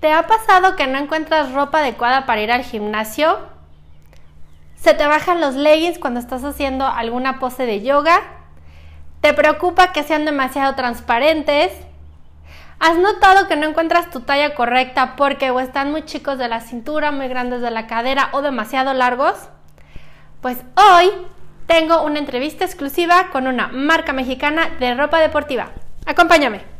¿Te ha pasado que no encuentras ropa adecuada para ir al gimnasio? ¿Se te bajan los leggings cuando estás haciendo alguna pose de yoga? ¿Te preocupa que sean demasiado transparentes? ¿Has notado que no encuentras tu talla correcta porque o están muy chicos de la cintura, muy grandes de la cadera o demasiado largos? Pues hoy tengo una entrevista exclusiva con una marca mexicana de ropa deportiva. Acompáñame.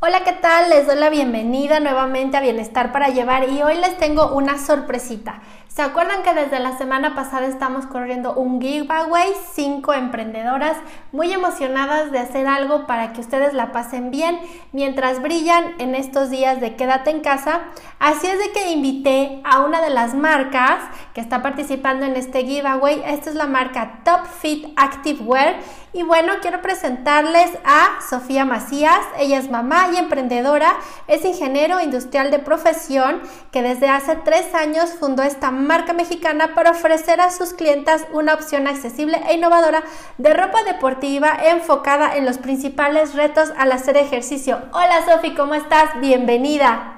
Hola, ¿qué tal? Les doy la bienvenida nuevamente a Bienestar para Llevar y hoy les tengo una sorpresita. ¿Se acuerdan que desde la semana pasada estamos corriendo un giveaway? Cinco emprendedoras muy emocionadas de hacer algo para que ustedes la pasen bien mientras brillan en estos días de quédate en casa. Así es de que invité a una de las marcas que está participando en este giveaway. Esta es la marca Top Fit Active Wear. Y bueno, quiero presentarles a Sofía Macías. Ella es mamá y emprendedora. Es ingeniero industrial de profesión que desde hace tres años fundó esta marca mexicana para ofrecer a sus clientas una opción accesible e innovadora de ropa deportiva enfocada en los principales retos al hacer ejercicio. Hola Sofi, ¿cómo estás? Bienvenida.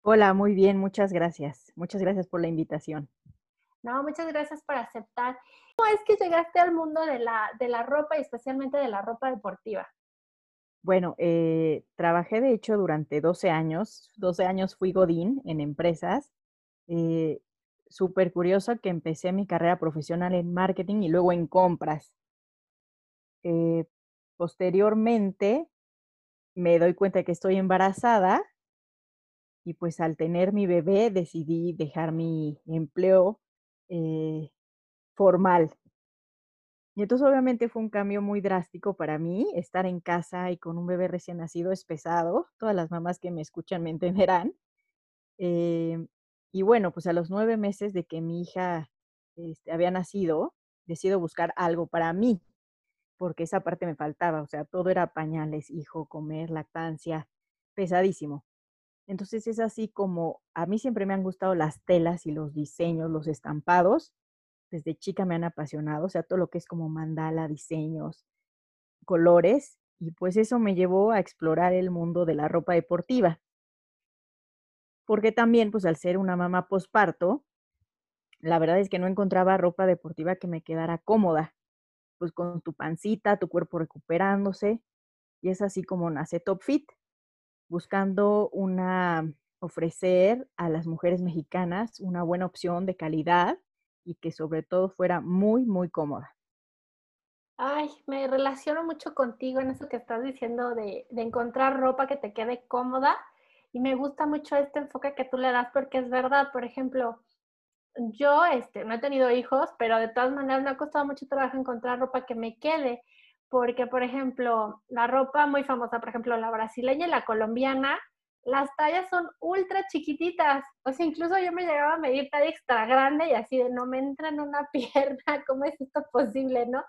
Hola, muy bien, muchas gracias. Muchas gracias por la invitación. No, muchas gracias por aceptar. ¿Cómo es que llegaste al mundo de la, de la ropa y especialmente de la ropa deportiva? Bueno, eh, trabajé de hecho durante 12 años. 12 años fui Godín en empresas eh, súper curiosa que empecé mi carrera profesional en marketing y luego en compras. Eh, posteriormente me doy cuenta que estoy embarazada y pues al tener mi bebé decidí dejar mi empleo eh, formal. Y entonces obviamente fue un cambio muy drástico para mí. Estar en casa y con un bebé recién nacido es pesado. Todas las mamás que me escuchan me entenderán. Eh, y bueno, pues a los nueve meses de que mi hija este, había nacido, decido buscar algo para mí, porque esa parte me faltaba, o sea, todo era pañales, hijo, comer, lactancia, pesadísimo. Entonces es así como a mí siempre me han gustado las telas y los diseños, los estampados. Desde chica me han apasionado, o sea, todo lo que es como mandala, diseños, colores, y pues eso me llevó a explorar el mundo de la ropa deportiva porque también, pues al ser una mamá posparto, la verdad es que no encontraba ropa deportiva que me quedara cómoda, pues con tu pancita, tu cuerpo recuperándose, y es así como nace Top Fit, buscando una ofrecer a las mujeres mexicanas una buena opción de calidad y que sobre todo fuera muy, muy cómoda. Ay, me relaciono mucho contigo en eso que estás diciendo de, de encontrar ropa que te quede cómoda y me gusta mucho este enfoque que tú le das porque es verdad, por ejemplo, yo este, no he tenido hijos, pero de todas maneras me ha costado mucho trabajo encontrar ropa que me quede, porque por ejemplo, la ropa muy famosa, por ejemplo, la brasileña y la colombiana, las tallas son ultra chiquititas, o sea, incluso yo me llegaba a medir talla extra grande y así de no me entra en una pierna, ¿cómo es esto posible, no?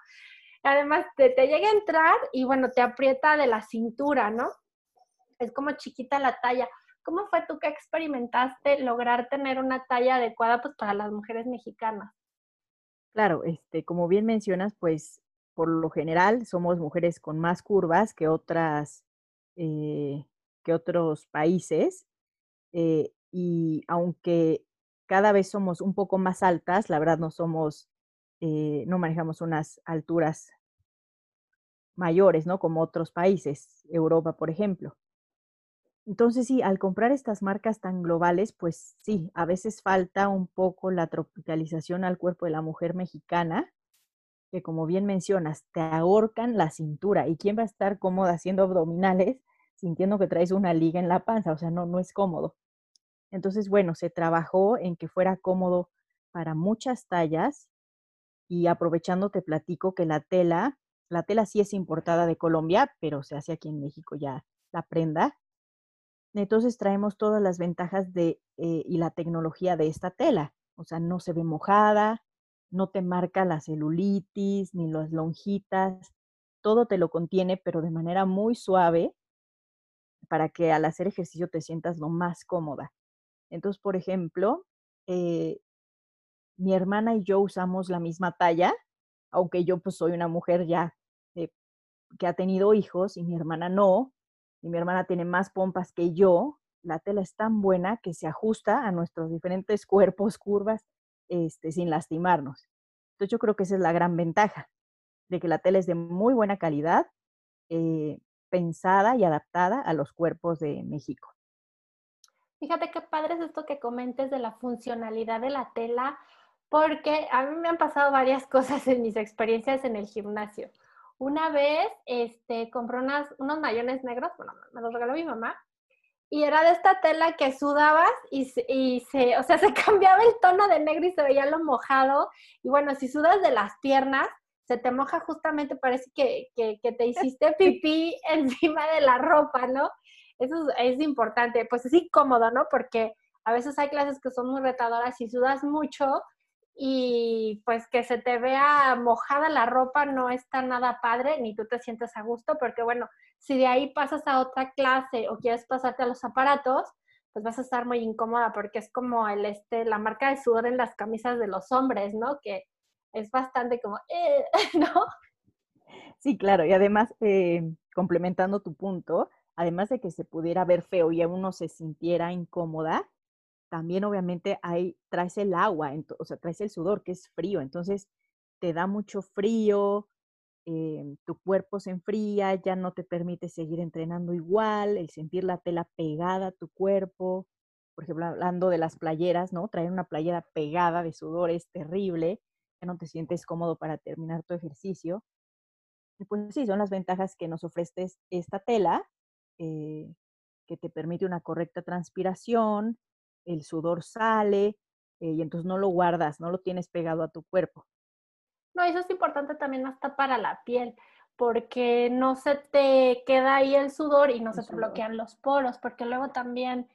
Además, te, te llega a entrar y bueno, te aprieta de la cintura, ¿no? Es como chiquita la talla. ¿Cómo fue tú que experimentaste lograr tener una talla adecuada pues, para las mujeres mexicanas? Claro, este, como bien mencionas, pues por lo general somos mujeres con más curvas que otras, eh, que otros países. Eh, y aunque cada vez somos un poco más altas, la verdad no somos, eh, no manejamos unas alturas mayores, ¿no? Como otros países, Europa, por ejemplo. Entonces, sí, al comprar estas marcas tan globales, pues sí, a veces falta un poco la tropicalización al cuerpo de la mujer mexicana, que como bien mencionas, te ahorcan la cintura. ¿Y quién va a estar cómoda haciendo abdominales sintiendo que traes una liga en la panza, o sea, no, no es cómodo. Entonces, bueno, se trabajó en que fuera cómodo para muchas tallas y aprovechando te platico que la tela, la tela sí es importada de Colombia, pero se hace aquí en México ya la prenda. Entonces traemos todas las ventajas de, eh, y la tecnología de esta tela. O sea, no se ve mojada, no te marca la celulitis ni las lonjitas, todo te lo contiene, pero de manera muy suave para que al hacer ejercicio te sientas lo más cómoda. Entonces, por ejemplo, eh, mi hermana y yo usamos la misma talla, aunque yo pues soy una mujer ya eh, que ha tenido hijos y mi hermana no, y mi hermana tiene más pompas que yo, la tela es tan buena que se ajusta a nuestros diferentes cuerpos, curvas, este, sin lastimarnos. Entonces yo creo que esa es la gran ventaja, de que la tela es de muy buena calidad, eh, pensada y adaptada a los cuerpos de México. Fíjate qué padre es esto que comentes de la funcionalidad de la tela, porque a mí me han pasado varias cosas en mis experiencias en el gimnasio. Una vez este, compré unos mayones negros, bueno, me los regaló mi mamá, y era de esta tela que sudabas y, y, se, o sea, se cambiaba el tono de negro y se veía lo mojado. Y bueno, si sudas de las piernas, se te moja justamente, parece que, que, que te hiciste pipí encima de la ropa, ¿no? Eso es, es, importante, pues es incómodo, ¿no? Porque a veces hay clases que son muy retadoras y sudas mucho y pues que se te vea mojada la ropa no está nada padre, ni tú te sientes a gusto, porque bueno, si de ahí pasas a otra clase o quieres pasarte a los aparatos, pues vas a estar muy incómoda porque es como el este, la marca de sudor en las camisas de los hombres, ¿no? Que es bastante como, eh, ¿no? Sí, claro, y además, eh, complementando tu punto, además de que se pudiera ver feo y a uno se sintiera incómoda, también obviamente ahí traes el agua, o sea, traes el sudor que es frío, entonces te da mucho frío, eh, tu cuerpo se enfría, ya no te permite seguir entrenando igual, el sentir la tela pegada a tu cuerpo, por ejemplo, hablando de las playeras, ¿no? Traer una playera pegada de sudor es terrible, ya no te sientes cómodo para terminar tu ejercicio. Y pues sí, son las ventajas que nos ofrece esta tela, eh, que te permite una correcta transpiración, el sudor sale eh, y entonces no lo guardas, no lo tienes pegado a tu cuerpo. No, eso es importante también hasta para la piel, porque no se te queda ahí el sudor y no el se te bloquean los poros, porque luego también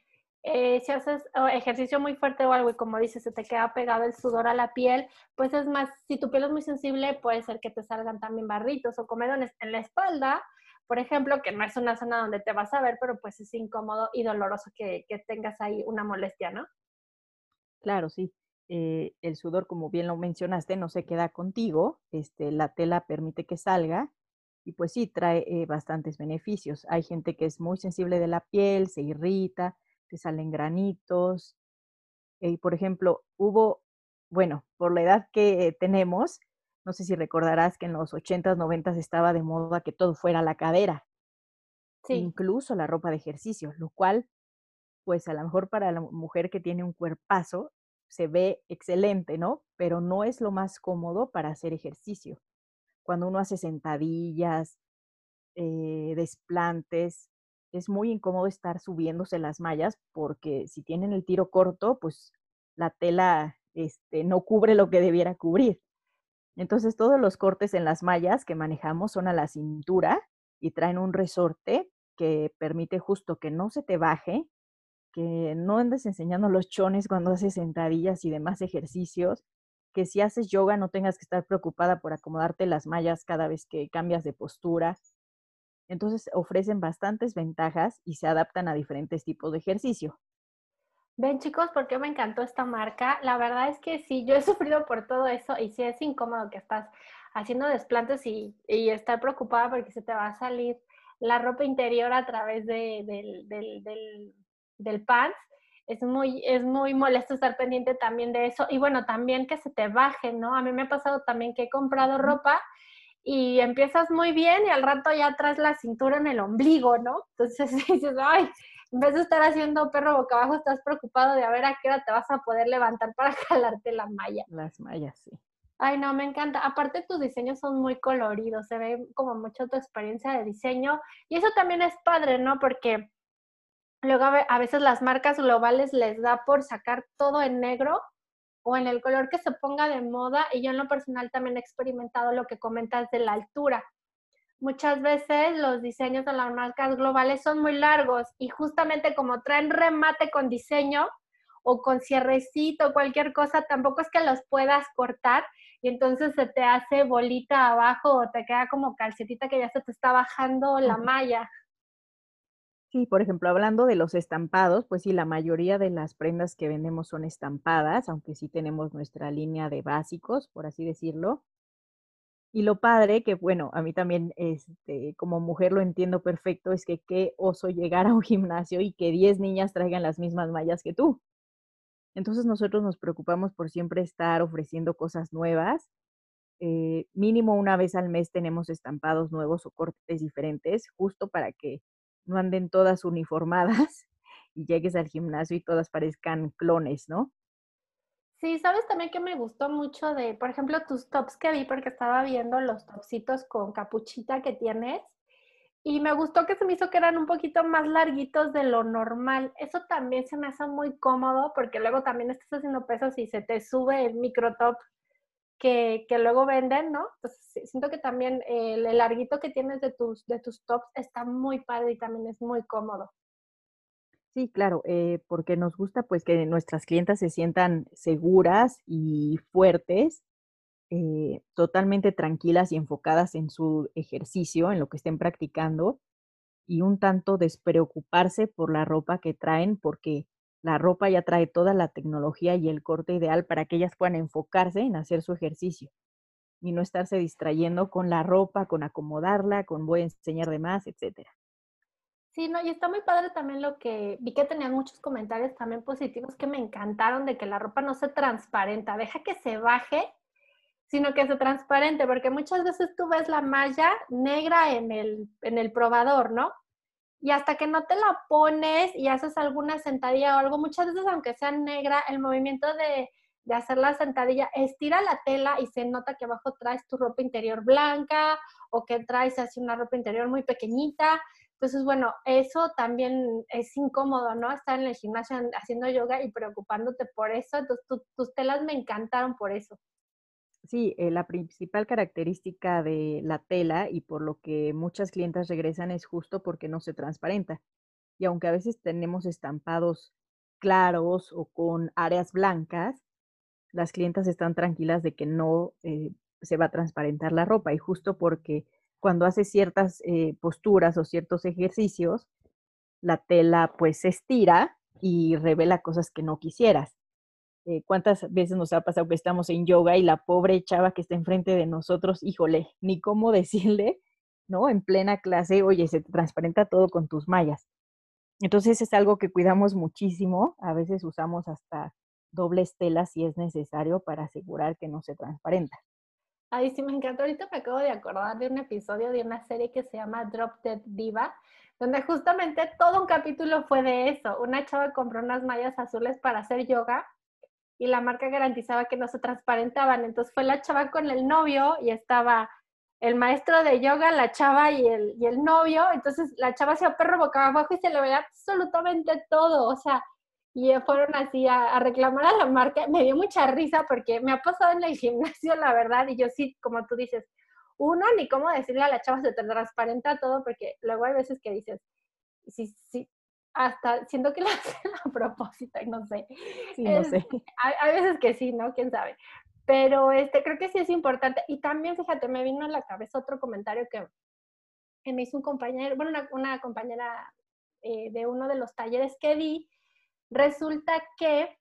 eh, si haces ejercicio muy fuerte o algo y como dices, se te queda pegado el sudor a la piel, pues es más, si tu piel es muy sensible, puede ser que te salgan también barritos o comedones en la espalda, por ejemplo, que no es una zona donde te vas a ver, pero pues es incómodo y doloroso que, tengas ahí una molestia, ¿no? Claro, sí. Eh, el sudor, como bien lo mencionaste, no se queda contigo, este, la tela permite que salga y pues sí, trae eh, bastantes beneficios. Hay gente que es muy sensible de la piel, se irrita, te salen granitos. Y por ejemplo, hubo, bueno, por la edad que tenemos, no sé si recordarás que en los 80s, 90s estaba de moda que todo fuera la cadera. Sí. Incluso la ropa de ejercicio, lo cual, pues a lo mejor para la mujer que tiene un cuerpazo, se ve excelente, ¿no? Pero no es lo más cómodo para hacer ejercicio. Cuando uno hace sentadillas, eh, desplantes, es muy incómodo estar subiéndose las mallas porque si tienen el tiro corto, pues la tela este, no cubre lo que debiera cubrir. Entonces todos los cortes en las mallas que manejamos son a la cintura y traen un resorte que permite justo que no se te baje, que no andes enseñando los chones cuando haces sentadillas y demás ejercicios, que si haces yoga no tengas que estar preocupada por acomodarte las mallas cada vez que cambias de postura. Entonces ofrecen bastantes ventajas y se adaptan a diferentes tipos de ejercicio. Ven chicos, ¿por qué me encantó esta marca? La verdad es que sí, yo he sufrido por todo eso y sí es incómodo que estás haciendo desplantes y, y estar preocupada porque se te va a salir la ropa interior a través de, del, del, del, del pants. Es muy, es muy molesto estar pendiente también de eso. Y bueno, también que se te baje, ¿no? A mí me ha pasado también que he comprado ropa y empiezas muy bien y al rato ya traes la cintura en el ombligo, ¿no? Entonces dices, ay, en vez de estar haciendo perro boca abajo, estás preocupado de a ver a qué hora te vas a poder levantar para jalarte la malla. Las mallas, sí. Ay, no, me encanta. Aparte, tus diseños son muy coloridos, se ve como mucho tu experiencia de diseño. Y eso también es padre, ¿no? Porque luego a veces las marcas globales les da por sacar todo en negro o en el color que se ponga de moda. Y yo en lo personal también he experimentado lo que comentas de la altura. Muchas veces los diseños de las marcas globales son muy largos y justamente como traen remate con diseño, o con cierrecito, cualquier cosa, tampoco es que los puedas cortar y entonces se te hace bolita abajo o te queda como calcetita que ya se te está bajando la malla. Sí, por ejemplo, hablando de los estampados, pues sí, la mayoría de las prendas que vendemos son estampadas, aunque sí tenemos nuestra línea de básicos, por así decirlo. Y lo padre, que bueno, a mí también este, como mujer lo entiendo perfecto, es que qué oso llegar a un gimnasio y que 10 niñas traigan las mismas mallas que tú. Entonces nosotros nos preocupamos por siempre estar ofreciendo cosas nuevas. Eh, mínimo una vez al mes tenemos estampados nuevos o cortes diferentes, justo para que no anden todas uniformadas y llegues al gimnasio y todas parezcan clones, ¿no? Sí, sabes también que me gustó mucho de, por ejemplo, tus tops que vi, porque estaba viendo los topsitos con capuchita que tienes. Y me gustó que se me hizo que eran un poquito más larguitos de lo normal. Eso también se me hace muy cómodo porque luego también estás haciendo pesos y se te sube el micro top que, que luego venden, ¿no? Entonces siento que también el, larguito que tienes de tus, de tus tops está muy padre y también es muy cómodo. Sí, claro, eh, porque nos gusta pues que nuestras clientas se sientan seguras y fuertes eh, totalmente tranquilas y enfocadas en su ejercicio, en lo que estén practicando, y un tanto despreocuparse por la ropa que traen, porque la ropa ya trae toda la tecnología y el corte ideal para que ellas puedan enfocarse en hacer su ejercicio y no estarse distrayendo con la ropa, con acomodarla, con voy a enseñar de más, etcétera. Sí, no, y está muy padre también lo que vi que tenían muchos comentarios también positivos que me encantaron de que la ropa no se transparenta, deja que se baje sino que es transparente, porque muchas veces tú ves la malla negra en el, en el probador, ¿no? Y hasta que no te la pones y haces alguna sentadilla o algo, muchas veces aunque sea negra, el movimiento de, de hacer la sentadilla estira la tela y se nota que abajo traes tu ropa interior blanca o que traes así una ropa interior muy pequeñita. Entonces, bueno, eso también es incómodo, ¿no? Estar en el gimnasio haciendo yoga y preocupándote por eso. Entonces, tus telas me encantaron por eso. Sí, eh, la principal característica de la tela y por lo que muchas clientas regresan es justo porque no se transparenta. Y aunque a veces tenemos estampados claros o con áreas blancas, las clientas están tranquilas de que no eh, se va a transparentar la ropa. Y justo porque cuando haces ciertas eh, posturas o ciertos ejercicios, la tela pues se estira y revela cosas que no quisieras. Eh, ¿Cuántas veces nos ha pasado que estamos en yoga y la pobre chava que está enfrente de nosotros, híjole, ni cómo decirle, ¿no? En plena clase, oye, se transparenta todo con tus mallas. Entonces es algo que cuidamos muchísimo. A veces usamos hasta dobles telas si es necesario para asegurar que no se transparenta. Ay, sí, me encanta. Ahorita me acabo de acordar de un episodio de una serie que se llama Drop Dead Diva, donde justamente todo un capítulo fue de eso. Una chava compró unas mallas azules para hacer yoga y la marca garantizaba que no se transparentaban. Entonces fue la chava con el novio y estaba el maestro de yoga, la chava y el, y el novio. Entonces la chava se perro boca abajo y se le veía absolutamente todo. O sea, y fueron así a, reclamar a la marca. Me dio mucha risa porque me ha pasado en el gimnasio, la verdad. Y yo sí, como tú dices, uno, ni cómo decirle a la chava se te transparenta todo, porque luego hay veces que dices, si, si, hasta siento que lo hacen a propósito, no sé. Sí, no sé. Hay, veces que sí, ¿no? ¿Quién sabe? Pero este, creo que sí es importante. Y también, fíjate, me vino a la cabeza otro comentario que, me hizo un compañero, bueno, una, compañera eh, de uno de los talleres que di. Resulta que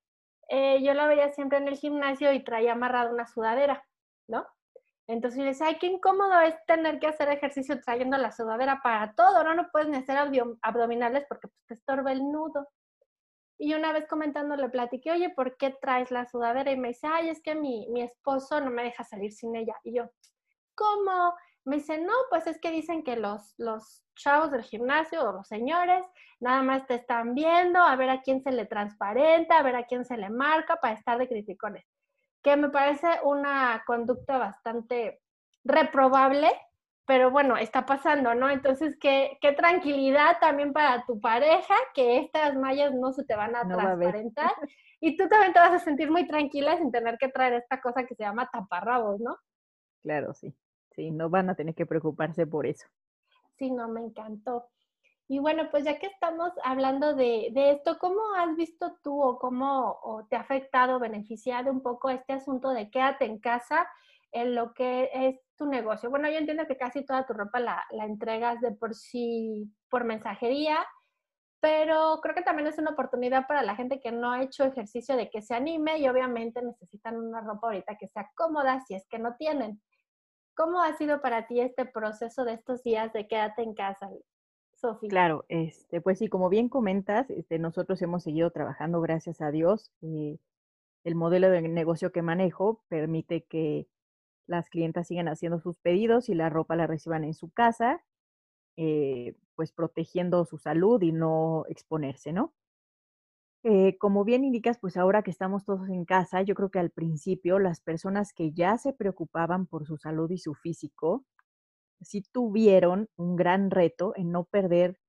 eh, yo la veía siempre en el gimnasio y traía amarrada una sudadera, ¿no? Entonces yo decía, ay, qué incómodo es tener que hacer ejercicio trayendo la sudadera para todo, ¿no? No puedes ni hacer abdominales porque pues, te estorba el nudo. Y una vez comentando le platiqué, oye, ¿por qué traes la sudadera? Y me dice, ay, es que mi, mi esposo no me deja salir sin ella. Y yo, ¿cómo? Me dice, no, pues es que dicen que los, los chavos del gimnasio o los señores nada más te están viendo a ver a quién se le transparenta, a ver a quién se le marca para estar de criticones que me parece una conducta bastante reprobable, pero bueno, está pasando, ¿no? Entonces, qué, qué tranquilidad también para tu pareja, que estas mallas no se te van a transparentar. y tú también te vas a sentir muy tranquila sin tener que traer esta cosa que se llama taparrabos, ¿no? Claro, sí. Sí, no van a tener que preocuparse por eso. Sí, no, me encantó. Y bueno, pues ya que estamos hablando de, de, esto, ¿cómo has visto tú o cómo te ha afectado, beneficiado un poco este asunto de quédate en casa en lo que es tu negocio? Bueno, yo entiendo que casi toda tu ropa la, la entregas de por sí por mensajería, pero creo que también es una oportunidad para la gente que no ha hecho ejercicio de que se anime y obviamente necesitan una ropa ahorita que sea cómoda si es que no tienen. ¿Cómo ha sido para ti este proceso de estos días de quédate en casa? Sofía. Claro, este, pues sí, como bien comentas, este, nosotros hemos seguido trabajando, gracias a Dios. Eh, el modelo de negocio que manejo permite que las clientas sigan haciendo sus pedidos y la ropa la reciban en su casa, eh, pues protegiendo su salud y no exponerse, ¿no? Eh, como bien indicas, pues ahora que estamos todos en casa, yo creo que al principio las personas que ya se preocupaban por su salud y su físico, sí tuvieron un gran reto en no perder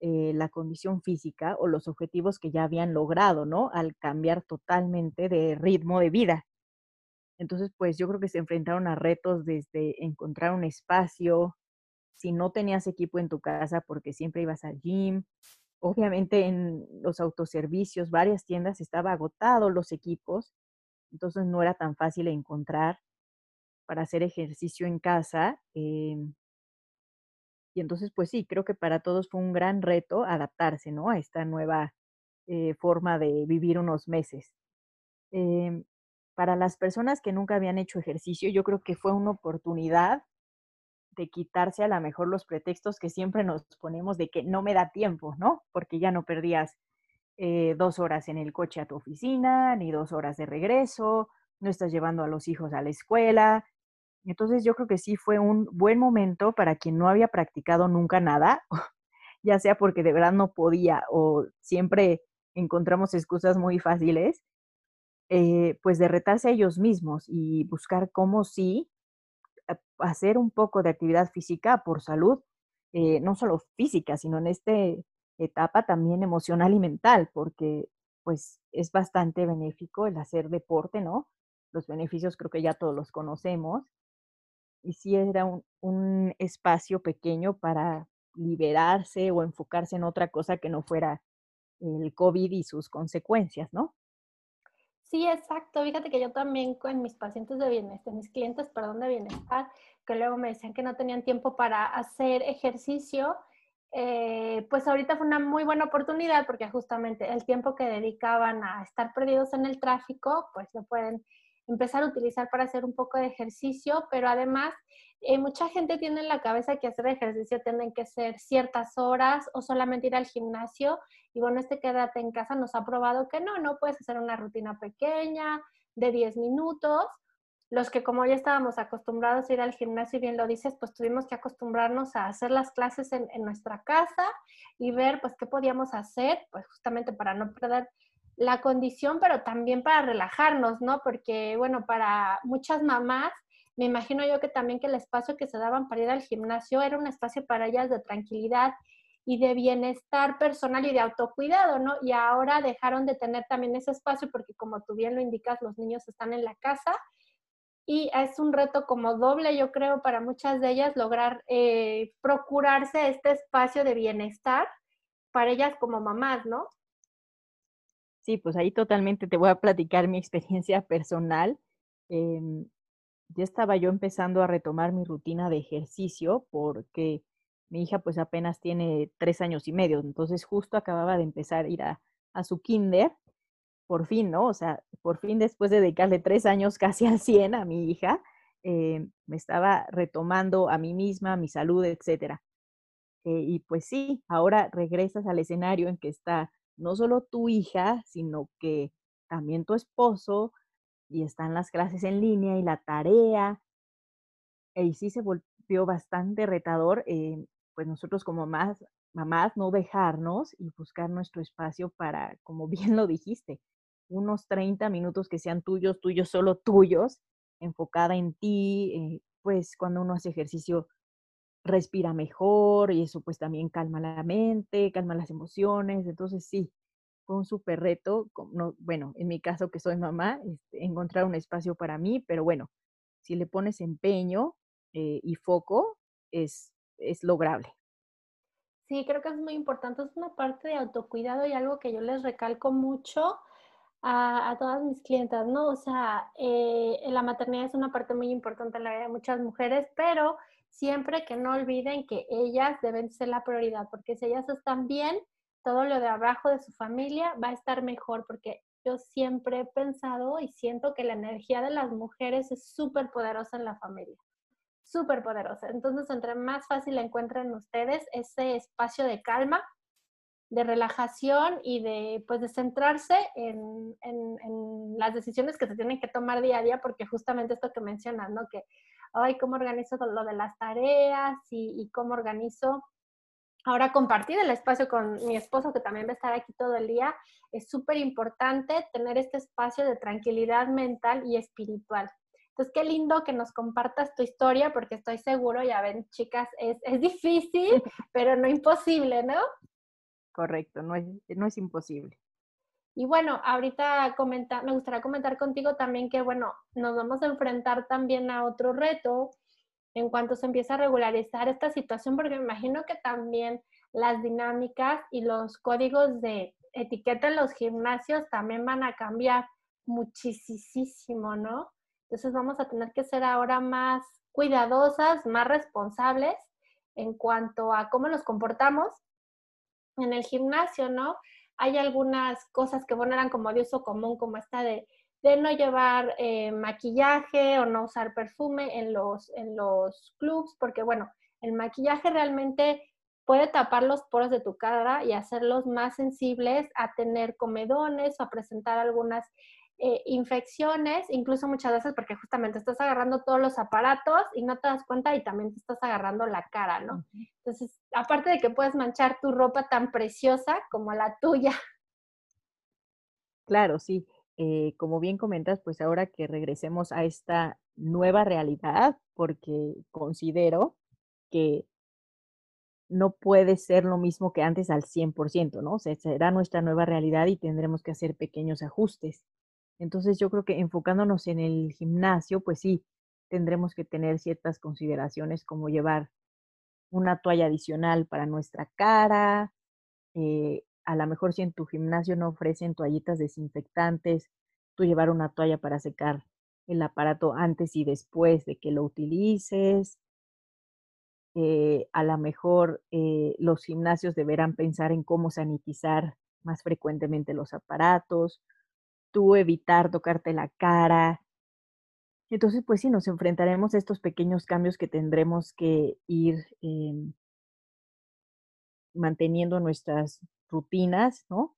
eh, la condición física o los objetivos que ya habían logrado, ¿no? Al cambiar totalmente de ritmo de vida. Entonces, pues yo creo que se enfrentaron a retos desde encontrar un espacio, si no tenías equipo en tu casa porque siempre ibas al gym, obviamente en los autoservicios, varias tiendas estaba agotado los equipos, entonces no era tan fácil encontrar para hacer ejercicio en casa. Em, y entonces, pues sí, creo que para todos fue un gran reto adaptarse, ¿no? A esta nueva eh, forma de vivir unos meses. Em, para las personas que nunca habían hecho ejercicio, yo creo que fue una oportunidad de quitarse a lo mejor los pretextos que siempre nos ponemos de que no me da tiempo, ¿no? Porque ya no perdías eh, dos horas en el coche a tu oficina, ni dos horas de regreso, no estás llevando a los hijos a la escuela, entonces yo creo que sí fue un buen momento para quien no había practicado nunca nada, ya sea porque de verdad no podía o siempre encontramos excusas muy fáciles, eh, pues de retarse a ellos mismos y buscar cómo sí hacer un poco de actividad física por salud, eh, no solo física, sino en esta etapa también emocional y mental, porque pues es bastante benéfico el hacer deporte, ¿no? Los beneficios creo que ya todos los conocemos y sí era un, espacio pequeño para liberarse o enfocarse en otra cosa que no fuera el COVID y sus consecuencias, ¿no? Sí, exacto. Fíjate que yo también con mis pacientes de bienestar, mis clientes, perdón, de bienestar, que luego me decían que no tenían tiempo para hacer ejercicio, eh, pues ahorita fue una muy buena oportunidad porque justamente el tiempo que dedicaban a estar perdidos en el tráfico, pues lo pueden empezar a utilizar para hacer un poco de ejercicio, pero además eh, mucha gente tiene en la cabeza que hacer ejercicio tienen que ser ciertas horas o solamente ir al gimnasio. Y bueno, este quédate en casa nos ha probado que no, no puedes hacer una rutina pequeña de 10 minutos. Los que como ya estábamos acostumbrados a ir al gimnasio, y bien lo dices, pues tuvimos que acostumbrarnos a hacer las clases en, en nuestra casa y ver pues qué podíamos hacer, pues justamente para no perder la condición, pero también para relajarnos, ¿no? Porque, bueno, para muchas mamás, me imagino yo que también que el espacio que se daban para ir al gimnasio era un espacio para ellas de tranquilidad y de bienestar personal y de autocuidado, ¿no? Y ahora dejaron de tener también ese espacio porque, como tú bien lo indicas, los niños están en la casa y es un reto como doble, yo creo, para muchas de ellas lograr eh, procurarse este espacio de bienestar para ellas como mamás, ¿no? Sí, pues ahí totalmente te voy a platicar mi experiencia personal. Em, ya estaba yo empezando a retomar mi rutina de ejercicio porque mi hija pues apenas tiene tres años y medio, entonces justo acababa de empezar a ir a, su kinder, por fin, ¿no? O sea, por fin después de dedicarle tres años casi al 100 a mi hija, eh, me estaba retomando a mí misma, mi salud, etcétera. Eh, y pues sí, ahora regresas al escenario en que está no solo tu hija, sino que también tu esposo, y están las clases en línea y la tarea. Y sí se volvió bastante retador, eh, pues nosotros como más mamás no dejarnos y buscar nuestro espacio para, como bien lo dijiste, unos 30 minutos que sean tuyos, tuyos, solo tuyos, enfocada en ti, eh, pues cuando uno hace ejercicio respira mejor y eso pues también calma la mente, calma las emociones, entonces sí, fue un súper reto, bueno, en mi caso que soy mamá, este, encontrar un espacio para mí, pero bueno, si le pones empeño eh, y foco, es, es lograble. Sí, creo que es muy importante, es una parte de autocuidado y algo que yo les recalco mucho a, todas mis clientas, ¿no? O sea, eh, la maternidad es una parte muy importante en la vida de muchas mujeres, pero siempre que no olviden que ellas deben ser la prioridad, porque si ellas están bien, todo lo de abajo de su familia va a estar mejor, porque yo siempre he pensado y siento que la energía de las mujeres es súper poderosa en la familia, súper poderosa. Entonces, entre más fácil encuentren ustedes ese espacio de calma, de relajación y de, pues, de centrarse en, las decisiones que se tienen que tomar día a día, porque justamente esto que mencionas, ¿no? Que, ay, ¿cómo organizo lo de las tareas y, y cómo organizo Ahora compartir el espacio con mi esposo, que también va a estar aquí todo el día, es súper importante tener este espacio de tranquilidad mental y espiritual. Entonces, qué lindo que nos compartas tu historia, porque estoy seguro, ya ven, chicas, es, es difícil, pero no imposible, ¿no? Correcto, no es, no es imposible. Y bueno, ahorita comenta, me gustaría comentar contigo también que, bueno, nos vamos a enfrentar también a otro reto, en cuanto se empieza a regularizar esta situación, porque me imagino que también las dinámicas y los códigos de etiqueta en los gimnasios también van a cambiar muchísimo, ¿no? Entonces vamos a tener que ser ahora más cuidadosas, más responsables en cuanto a cómo nos comportamos en el gimnasio, ¿no? Hay algunas cosas que, bueno, eran como de uso común, como esta de de no llevar eh, maquillaje o no usar perfume en los, en los clubs, porque bueno, el maquillaje realmente puede tapar los poros de tu cara y hacerlos más sensibles a tener comedones o a presentar algunas eh, infecciones, incluso muchas veces porque justamente estás agarrando todos los aparatos y no te das cuenta y también te estás agarrando la cara, ¿no? Entonces, aparte de que puedes manchar tu ropa tan preciosa como la tuya. Claro, sí. Eh, como bien comentas, pues ahora que regresemos a esta nueva realidad, porque considero que no puede ser lo mismo que antes al 100%, ¿no? O sea, será nuestra nueva realidad y tendremos que hacer pequeños ajustes. Entonces yo creo que enfocándonos en el gimnasio, pues sí, tendremos que tener ciertas consideraciones como llevar una toalla adicional para nuestra cara, eh, a lo mejor si en tu gimnasio no ofrecen toallitas desinfectantes, tú llevar una toalla para secar el aparato antes y después de que lo utilices. Eh, a lo mejor eh, los gimnasios deberán pensar en cómo sanitizar más frecuentemente los aparatos, tú evitar tocarte la cara. Entonces, pues sí, nos enfrentaremos a estos pequeños cambios que tendremos que ir em manteniendo nuestras rutinas, ¿no?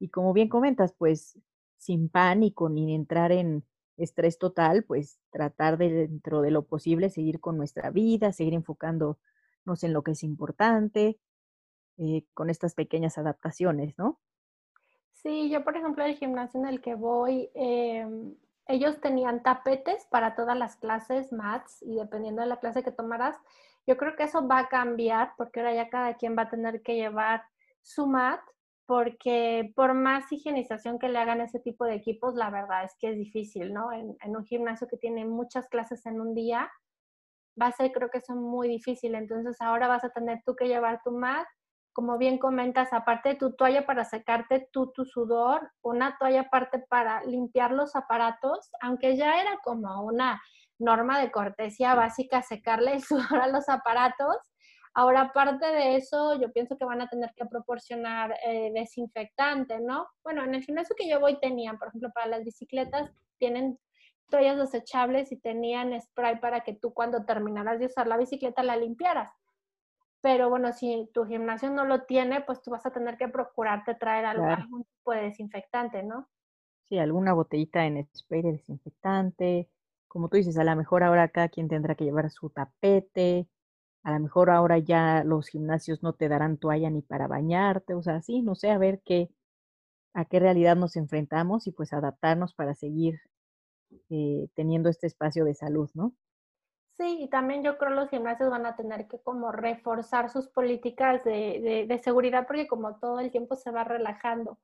Y como bien comentas, pues sin pánico ni entrar en estrés total, pues tratar de dentro de lo posible seguir con nuestra vida, seguir enfocándonos en lo que es importante, eh, con estas pequeñas adaptaciones, ¿no? Sí, yo por ejemplo el gimnasio en el que voy, em, ellos tenían tapetes para todas las clases, mats, y dependiendo de la clase que tomaras, yo creo que eso va a cambiar porque ahora ya cada quien va a tener que llevar su mat porque por más higienización que le hagan ese tipo de equipos, la verdad es que es difícil, ¿no? En, un gimnasio que tiene muchas clases en un día, va a ser creo que eso muy difícil. Entonces ahora vas a tener tú que llevar tu mat, como bien comentas, aparte de tu toalla para secarte tú tu sudor, una toalla aparte para limpiar los aparatos, aunque ya era como una norma de cortesía básica secarle el sudor a los aparatos. Ahora, aparte de eso, yo pienso que van a tener que proporcionar eh, desinfectante, ¿no? Bueno, en el gimnasio que yo voy tenían, por ejemplo, para las bicicletas, tienen toallas desechables y tenían spray para que tú cuando terminaras de usar la bicicleta la limpiaras. Pero bueno, si tu gimnasio no lo tiene, pues tú vas a tener que procurarte traer algún tipo de desinfectante, ¿no? Sí, alguna botellita en spray de desinfectante, como tú dices, a lo mejor ahora cada quien tendrá que llevar su tapete, a lo mejor ahora ya los gimnasios no te darán toalla ni para bañarte, o sea, sí, no sé, a ver qué, a qué realidad nos enfrentamos y pues adaptarnos para seguir eh, teniendo este espacio de salud, ¿no? Sí, y también yo creo los gimnasios van a tener que como reforzar sus políticas de, de, seguridad porque como todo el tiempo se va relajando.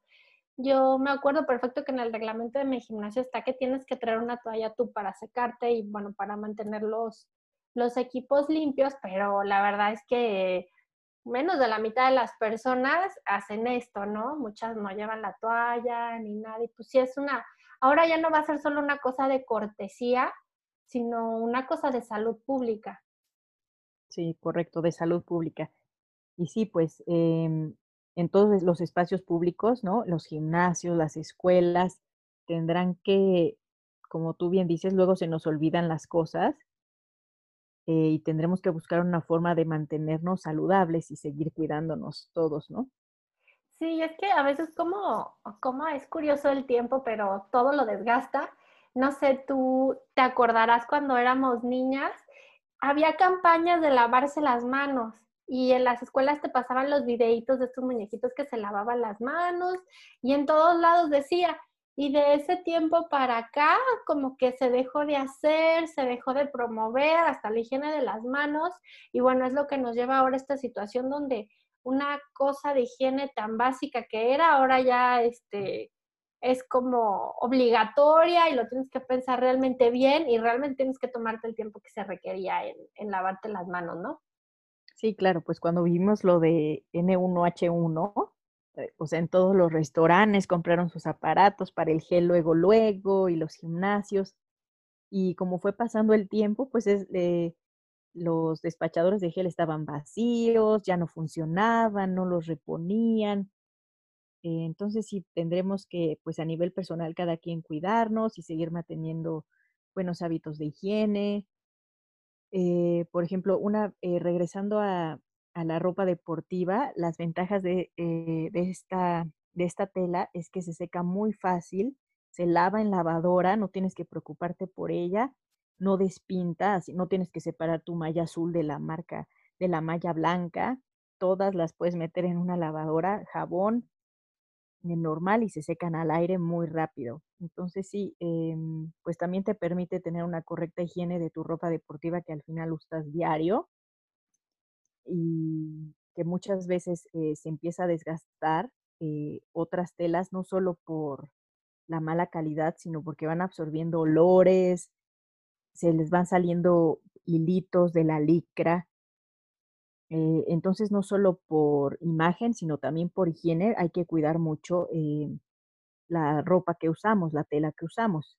Yo me acuerdo perfecto que en el reglamento de mi gimnasio está que tienes que traer una toalla tú para secarte y bueno, para mantener los, los equipos limpios, pero la verdad es que menos de la mitad de las personas hacen esto, ¿no? Muchas no llevan la toalla ni nada. Y pues sí es una, ahora ya no va a ser solo una cosa de cortesía, sino una cosa de salud pública. Sí, correcto, de salud pública. Y sí, pues em, en todos los espacios públicos, ¿no? Los gimnasios, las escuelas, tendrán que, como tú bien dices, luego se nos olvidan las cosas eh, y tendremos que buscar una forma de mantenernos saludables y seguir cuidándonos todos, ¿no? Sí, es que a veces como, como es curioso el tiempo, pero todo lo desgasta. No sé, tú te acordarás cuando éramos niñas, había campañas de lavarse las manos y en las escuelas te pasaban los videitos de estos muñequitos que se lavaban las manos y en todos lados decía, y de ese tiempo para acá, como que se dejó de hacer, se dejó de promover hasta la higiene de las manos. Y bueno, es lo que nos lleva ahora a esta situación donde una cosa de higiene tan básica que era, ahora ya este, es como obligatoria y lo tienes que pensar realmente bien y realmente tienes que tomarte el tiempo que se requería en, en lavarte las manos, ¿no? Sí, claro, pues cuando vimos lo de N1H1, eh, o sea, en todos los restaurantes compraron sus aparatos para el gel luego, luego, y los gimnasios. Y como fue pasando el tiempo, pues es, eh, los despachadores de gel estaban vacíos, ya no funcionaban, no los reponían. Eh, entonces sí tendremos que, pues a nivel personal, cada quien cuidarnos y seguir manteniendo buenos hábitos de higiene. por ejemplo, una, regresando a, a la ropa deportiva, las ventajas de, eh, de, esta, de esta tela es que se seca muy fácil, se lava en lavadora, no tienes que preocuparte por ella, no despinta, no tienes que separar tu malla azul de la marca, de la malla blanca, todas las puedes meter en una lavadora, jabón normal y se secan al aire muy rápido. Entonces sí, em, pues también te permite tener una correcta higiene de tu ropa deportiva que al final usas diario y que muchas veces eh, se empieza a desgastar eh, otras telas, no solo por la mala calidad, sino porque van absorbiendo olores, se les van saliendo hilitos de la licra. Eh, entonces, no solo por imagen, sino también por higiene, hay que cuidar mucho la ropa que usamos, la tela que usamos.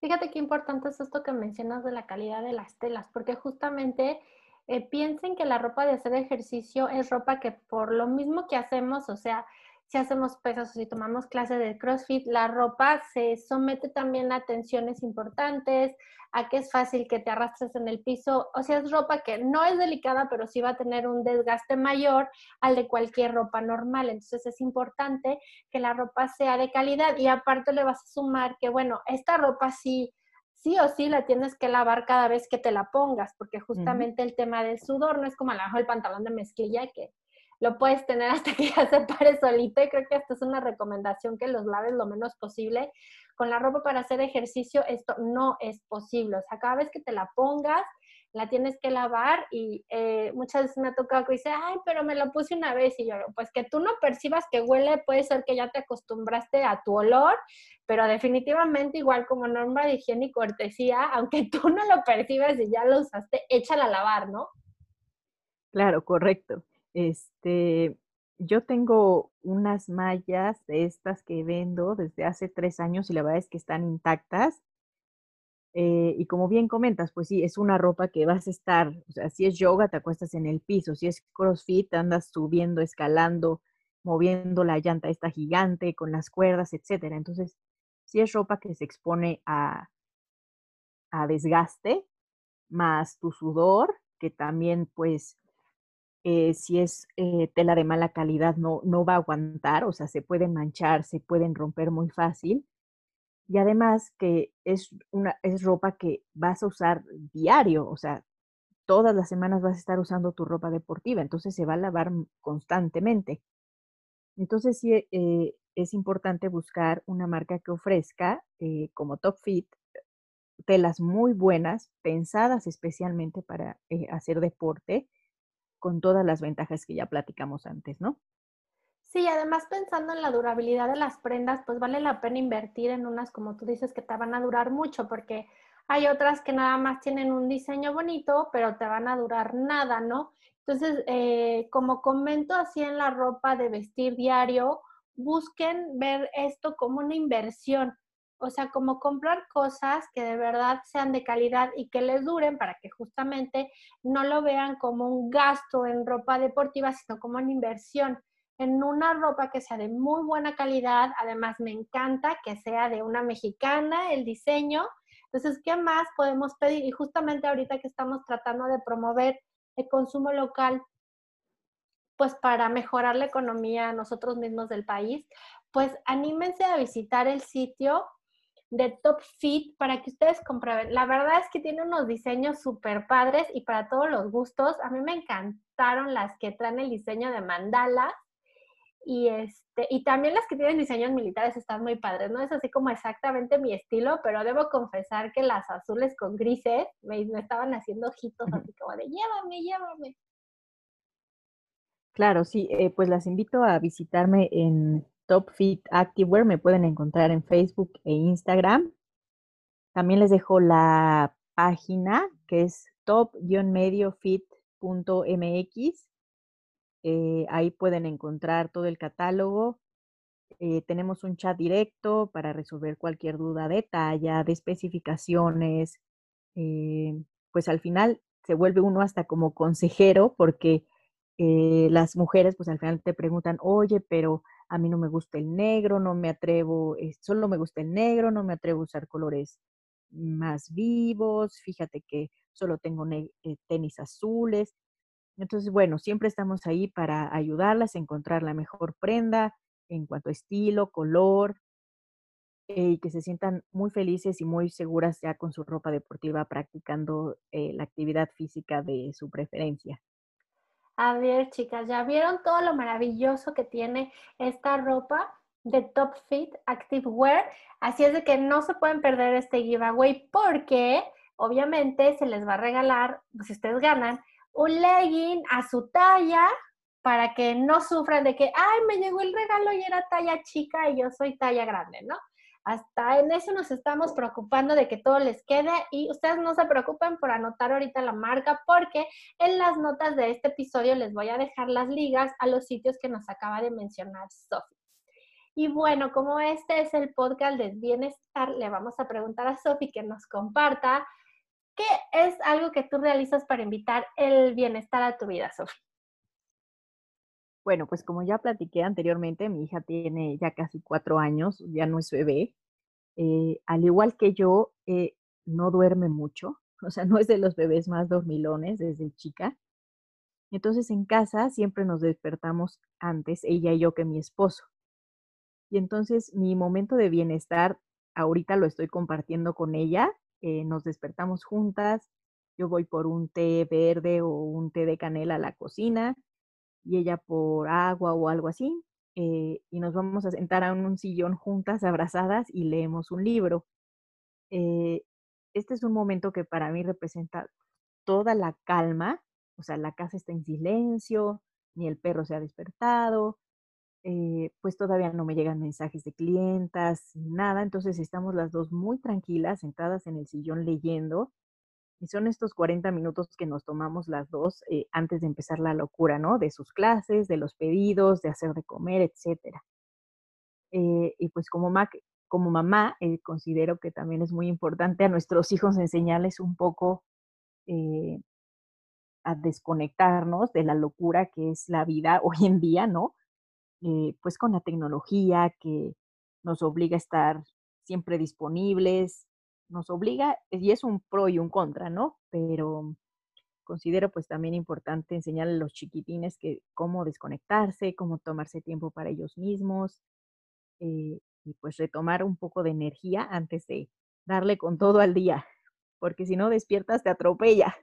Fíjate qué importante es esto que mencionas de la calidad de las telas, porque justamente eh, piensen que la ropa de hacer ejercicio es ropa que por lo mismo que hacemos, o sea, si hacemos pesas o si tomamos clases de CrossFit, la ropa se somete también a tensiones importantes, a que es fácil que te arrastres en el piso, o sea, es ropa que no es delicada, pero sí va a tener un desgaste mayor al de cualquier ropa normal. Entonces es importante que la ropa sea de calidad y aparte le vas a sumar que, bueno, esta ropa sí sí o sí la tienes que lavar cada vez que te la pongas, porque justamente el tema del sudor no es como abajo el pantalón de mezclilla que lo puedes tener hasta que ya se pare solito y creo que esta es una recomendación que los laves lo menos posible. Con la ropa para hacer ejercicio esto no es posible, o sea, cada vez que te la pongas, la tienes que lavar y eh, muchas veces me ha tocado que dice, ay, pero me lo puse una vez y yo, pues que tú no percibas que huele, puede ser que ya te acostumbraste a tu olor, pero definitivamente igual como norma de higiene y cortesía, aunque tú no lo percibas y ya lo usaste, échala a lavar, ¿no? Claro, correcto. Este, yo tengo unas mallas de estas que vendo desde hace tres años y la verdad es que están intactas eh, y como bien comentas, pues sí, es una ropa que vas a estar, o sea, si es yoga, te acuestas en el piso, si es CrossFit, andas subiendo, escalando, moviendo la llanta esta gigante con las cuerdas, etcétera. Entonces, si es ropa que se expone a, a desgaste, más tu sudor, que también, pues, eh, si es eh, tela de mala calidad, no, no va a aguantar, o sea, se pueden manchar, se pueden romper muy fácil. Y además que es, una, es ropa que vas a usar diario, o sea, todas las semanas vas a estar usando tu ropa deportiva, entonces se va a lavar constantemente. Entonces sí, eh, es importante buscar una marca que ofrezca, eh, como Top Fit, telas muy buenas, pensadas especialmente para hacer deporte, con todas las ventajas que ya platicamos antes, ¿no? Sí, además pensando en la durabilidad de las prendas, pues vale la pena invertir en unas, como tú dices, que te van a durar mucho, porque hay otras que nada más tienen un diseño bonito, pero te van a durar nada, ¿no? Entonces, eh, como comento así en la ropa de vestir diario, busquen ver esto como una inversión. O sea, como comprar cosas que de verdad sean de calidad y que les duren para que justamente no lo vean como un gasto en ropa deportiva, sino como una inversión en una ropa que sea de muy buena calidad. Además, me encanta que sea de una mexicana el diseño. Entonces, ¿qué más podemos pedir? Y justamente ahorita que estamos tratando de promover el consumo local, pues para mejorar la economía nosotros mismos del país, pues anímense a visitar el sitio de Top Fit para que ustedes comprueben. La verdad es que tiene unos diseños súper padres y para todos los gustos. A mí me encantaron las que traen el diseño de mandala y este y también las que tienen diseños militares están muy padres. No es así como exactamente mi estilo, pero debo confesar que las azules con grises me, me estaban haciendo ojitos así como de llévame, llévame. Claro, sí, eh, pues las invito a visitarme en Top Fit Activewear, me pueden encontrar en Facebook e Instagram. También les dejo la página que es top-mediofit.mx. Eh, ahí pueden encontrar todo el catálogo. Eh, tenemos un chat directo para resolver cualquier duda de talla, de especificaciones. pues al final se vuelve uno hasta como consejero porque eh, las mujeres pues al final te preguntan, oye, pero a mí no me gusta el negro, no me atrevo, eh, solo me gusta el negro, no me atrevo a usar colores más vivos, fíjate que solo tengo eh, tenis azules. Entonces, bueno, siempre estamos ahí para ayudarlas a encontrar la mejor prenda en cuanto a estilo, color, y que se sientan muy felices y muy seguras ya con su ropa deportiva practicando la actividad física de su preferencia. A ver, chicas, ¿ya vieron todo lo maravilloso que tiene esta ropa de Top Fit Active Wear? Así es de que no se pueden perder este giveaway porque obviamente se les va a regalar, pues, si ustedes ganan, un legging a su talla para que no sufran de que, ay, me llegó el regalo y era talla chica y yo soy talla grande, ¿no? Hasta en eso nos estamos preocupando de que todo les quede y ustedes no se preocupen por anotar ahorita la marca porque en las notas de este episodio les voy a dejar las ligas a los sitios que nos acaba de mencionar Sofi. Y bueno, como este es el podcast del bienestar, le vamos a preguntar a Sofi que nos comparta qué es algo que tú realizas para invitar el bienestar a tu vida, Sofi. Bueno, pues como ya platiqué anteriormente, mi hija tiene ya casi cuatro años, ya no es bebé. Eh, al igual que yo, eh, no duerme mucho, o sea, no es de los bebés más dormilones desde chica. Entonces en casa siempre nos despertamos antes, ella y yo, que mi esposo. Y entonces mi momento de bienestar, ahorita lo estoy compartiendo con ella, eh, nos despertamos juntas, yo voy por un té verde o un té de canela a la cocina, y ella por agua o algo así, eh, y nos vamos a sentar en un sillón juntas, abrazadas, y leemos un libro. Eh, este es un momento que para mí representa toda la calma, o sea, la casa está en silencio, ni el perro se ha despertado, eh, pues todavía no me llegan mensajes de clientas, nada, entonces estamos las dos muy tranquilas, sentadas en el sillón leyendo, y son estos 40 minutos que nos tomamos las dos eh, antes de empezar la locura, ¿no? De sus clases, de los pedidos, de hacer de comer, etcétera. Eh, y pues como, como mamá, eh, considero que también es muy importante a nuestros hijos enseñarles un poco a desconectarnos de la locura que es la vida hoy en día, ¿no? pues con la tecnología que nos obliga a estar siempre disponibles, nos obliga, y es un pro y un contra, ¿no? Pero considero pues también importante enseñarle a los chiquitines que cómo desconectarse, cómo tomarse tiempo para ellos mismos eh, y pues retomar un poco de energía antes de darle con todo al día, porque si no despiertas te atropella.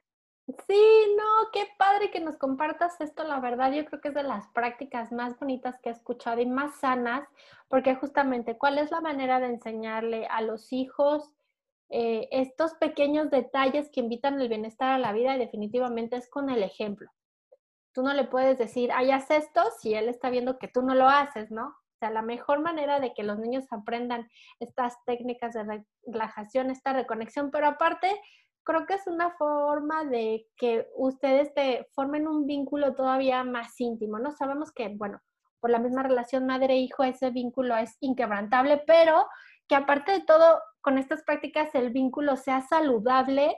Sí, no, qué padre que nos compartas esto, la verdad, yo creo que es de las prácticas más bonitas que he escuchado y más sanas, porque justamente, ¿cuál es la manera de enseñarle a los hijos eh, estos pequeños detalles que invitan el bienestar a la vida definitivamente es con el ejemplo? Tú no le puedes decir, ay, haz esto si él está viendo que tú no lo haces, ¿no? O sea, la mejor manera de que los niños aprendan estas técnicas de relajación, esta reconexión, pero aparte creo que es una forma de que ustedes te formen un vínculo todavía más íntimo, ¿no? Sabemos que, bueno, por la misma relación madre-hijo, ese vínculo es inquebrantable, pero que aparte de todo, con estas prácticas el vínculo sea saludable,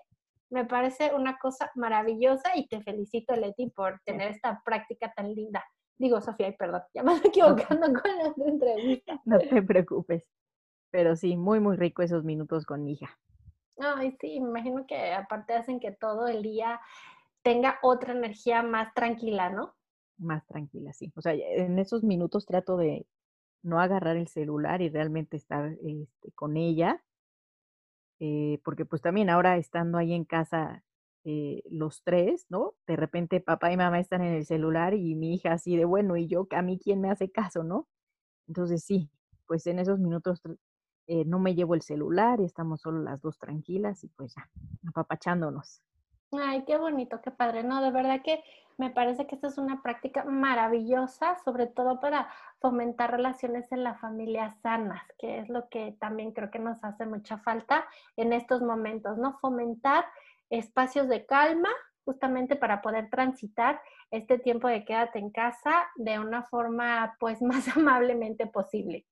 me parece una cosa maravillosa y te felicito, Leti, por tener esta práctica tan linda. Digo, Sofía, perdón, ya me estoy equivocando con la entrevista. No te preocupes, pero sí, muy, muy rico esos minutos con mi hija. Ay, sí, me imagino que aparte hacen que todo el día tenga otra energía más tranquila, ¿no? Más tranquila, sí. O sea, en esos minutos trato de no agarrar el celular y realmente estar este, con ella, eh, porque pues también ahora estando ahí en casa eh, los tres, ¿no? De repente papá y mamá están en el celular y mi hija así de bueno, y yo, a mí quién me hace caso, ¿no? Entonces sí, pues en esos minutos eh, no me llevo el celular y estamos solo las dos tranquilas y pues ya, apapachándonos. Ay, qué bonito, qué padre. No, de verdad que me parece que esta es una práctica maravillosa, sobre todo para fomentar relaciones en la familia sanas, que es lo que también creo que nos hace mucha falta en estos momentos, ¿no? Fomentar espacios de calma, justamente para poder transitar este tiempo de quédate en casa de una forma pues más amablemente posible.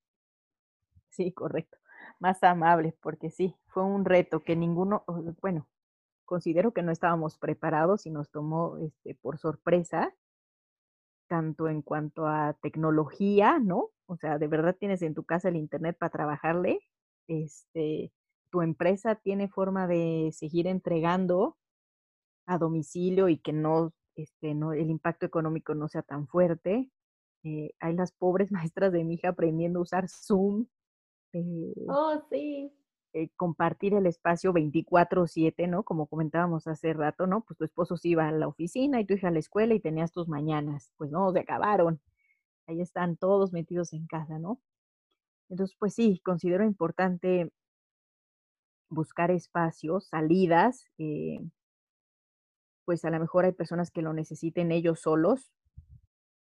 Sí, correcto más amables, porque sí, fue un reto que ninguno, bueno, considero que no estábamos preparados y nos tomó este, por sorpresa, tanto en cuanto a tecnología, ¿no? O sea, de verdad tienes en tu casa el Internet para trabajarle, este, tu empresa tiene forma de seguir entregando a domicilio y que no, este, no, el impacto económico no sea tan fuerte. Eh, hay las pobres maestras de mi hija aprendiendo a usar Zoom, eh, oh, sí. Eh, compartir el espacio 24/7, ¿no? Como comentábamos hace rato, ¿no? Pues tu esposo se iba a la oficina y tu hija a la escuela y tenías tus mañanas. Pues no, se acabaron. Ahí están todos metidos en casa, ¿no? Entonces, pues sí, considero importante buscar espacios, salidas. Eh, pues a lo mejor hay personas que lo necesiten ellos solos,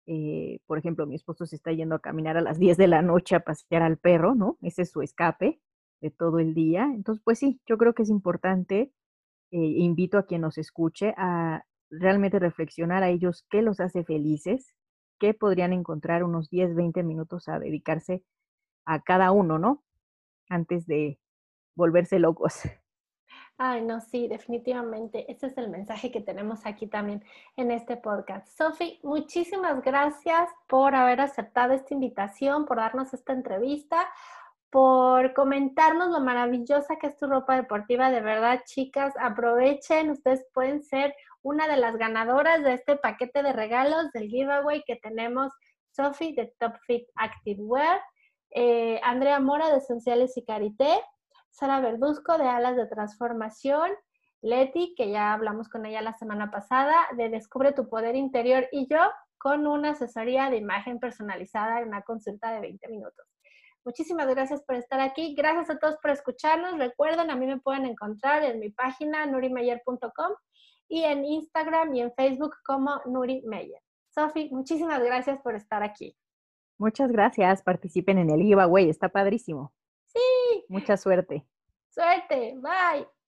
eh, por ejemplo, mi esposo se está yendo a caminar a las 10 de la noche a pasear al perro, ¿no? Ese es su escape de todo el día. Entonces, pues sí, yo creo que es importante, eh, invito a quien nos escuche a realmente reflexionar a ellos qué los hace felices, qué podrían encontrar unos 10, 20 minutos a dedicarse a cada uno, ¿no? Antes de volverse locos. Ay, no, sí, definitivamente. Ese es el mensaje que tenemos aquí también en este podcast. Sofi, muchísimas gracias por haber aceptado esta invitación, por darnos esta entrevista, por comentarnos lo maravillosa que es tu ropa deportiva. De verdad, chicas, aprovechen. Ustedes pueden ser una de las ganadoras de este paquete de regalos del giveaway que tenemos. Sofi de Top Fit Activewear, eh, Andrea Mora de Esenciales y Carité, Sara Verduzco de Alas de Transformación, Leti, que ya hablamos con ella la semana pasada, de Descubre tu Poder Interior y yo con una asesoría de imagen personalizada en una consulta de 20 minutos. Muchísimas gracias por estar aquí. Gracias a todos por escucharnos. Recuerden, a mí me pueden encontrar en mi página nurimeyer.com y en Instagram y en Facebook como Nuri Meyer. Sofi, muchísimas gracias por estar aquí. Muchas gracias. Participen en el giveaway. Está padrísimo. Sí. Mucha suerte. Suerte. Bye.